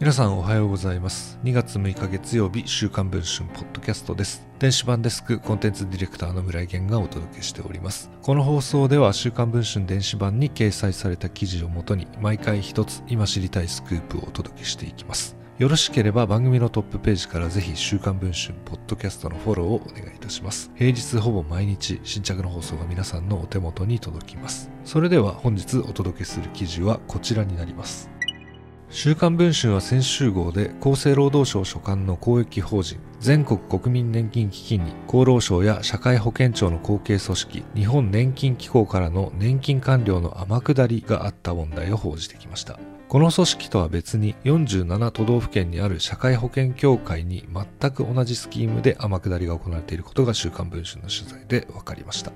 皆さんおはようございます。2月6日月曜日週刊文春ポッドキャストです。電子版デスクコンテンツディレクターの村井源がお届けしております。この放送では週刊文春電子版に掲載された記事をもとに毎回一つ今知りたいスクープをお届けしていきます。よろしければ番組のトップページからぜひ週刊文春ポッドキャストのフォローをお願いいたします。平日ほぼ毎日新着の放送が皆さんのお手元に届きます。それでは本日お届けする記事はこちらになります。週刊文春は先週号で厚生労働省所管の公益法人全国国民年金基金に厚労省や社会保険庁の後継組織日本年金機構からの年金官僚の天下りがあった問題を報じてきました。この組織とは別に47都道府県にある社会保険協会に全く同じスキームで天下りが行われていることが週刊文春の取材で分かりました。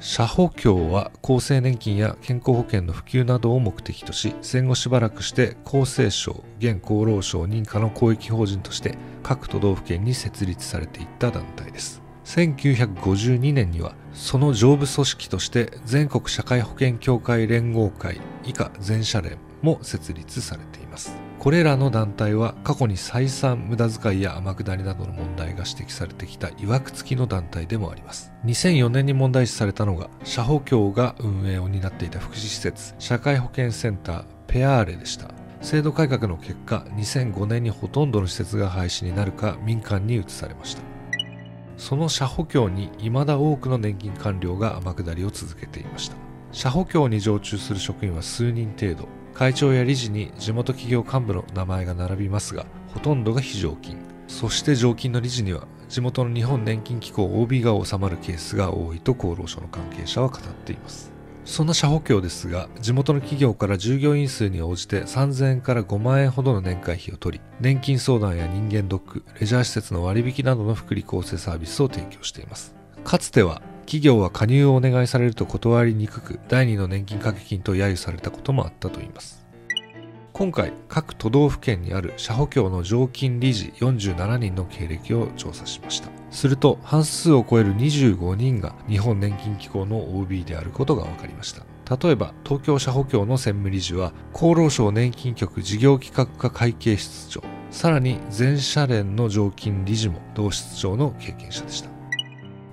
社保協は厚生年金や健康保険の普及などを目的とし戦後しばらくして厚生省現厚労省認可の公益法人として各都道府県に設立されていった団体です。1952年にはその上部組織として全国社会保険協会連合会以下全社連も設立されています。これらの団体は過去に再三無駄遣いや天下りなどの問題が指摘されてきた曰く付きの団体でもあります。2004年に問題視されたのが社保協が運営を担っていた福祉施設社会保険センターペアーレでした。制度改革の結果2005年にほとんどの施設が廃止になるか民間に移されました。その社保協に未だ多くの年金官僚が天下りを続けていました。社保協に常駐する職員は数人程度。会長や理事に地元企業幹部の名前が並びますがほとんどが非常勤。そして常勤の理事には地元の日本年金機構 OB が収まるケースが多いと厚労省の関係者は語っています。そんな社保協ですが地元の企業から従業員数に応じて3000円から5万円ほどの年会費を取り年金相談や人間ドックレジャー施設の割引などの福利厚生サービスを提供しています。かつては企業は加入をお願いされると断りにくく第2の年金掛け金と揶揄されたこともあったといいます。今回各都道府県にある社保協の常勤理事47人の経歴を調査しました。すると半数を超える25人が日本年金機構の OB であることが分かりました。例えば東京社保協の専務理事は厚労省年金局事業企画課会計室長。さらに全社連の常勤理事も同室長の経験者でした。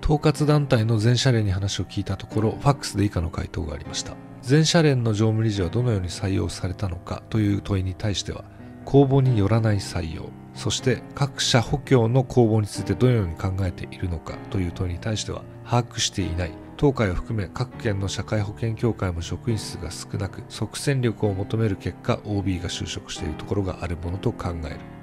統括団体の全社連に話を聞いたところファックスで以下の回答がありました。全社連の常務理事はどのように採用されたのかという問いに対しては公募によらない採用そして各社保協の公募についてどのように考えているのかという問いに対しては把握していない。当会を含め各県の社会保険協会も職員数が少なく即戦力を求める結果 OB が就職しているところがあるものと考える。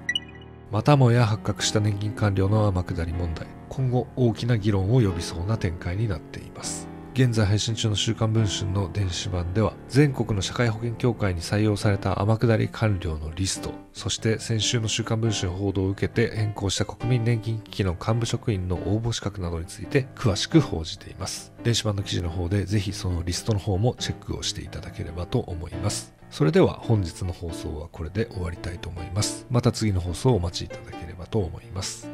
またもや発覚した年金官僚の天下り問題。今後大きな議論を呼びそうな展開になっています。現在配信中の週刊文春の電子版では全国の社会保険協会に採用された天下り官僚のリストそして先週の週刊文春報道を受けて変更した国民年金機器の幹部職員の応募資格などについて詳しく報じています。電子版の記事の方でぜひそのリストの方もチェックをしていただければと思います。それでは本日の放送はこれで終わりたいと思います。また次の放送をお待ちいただければと思います。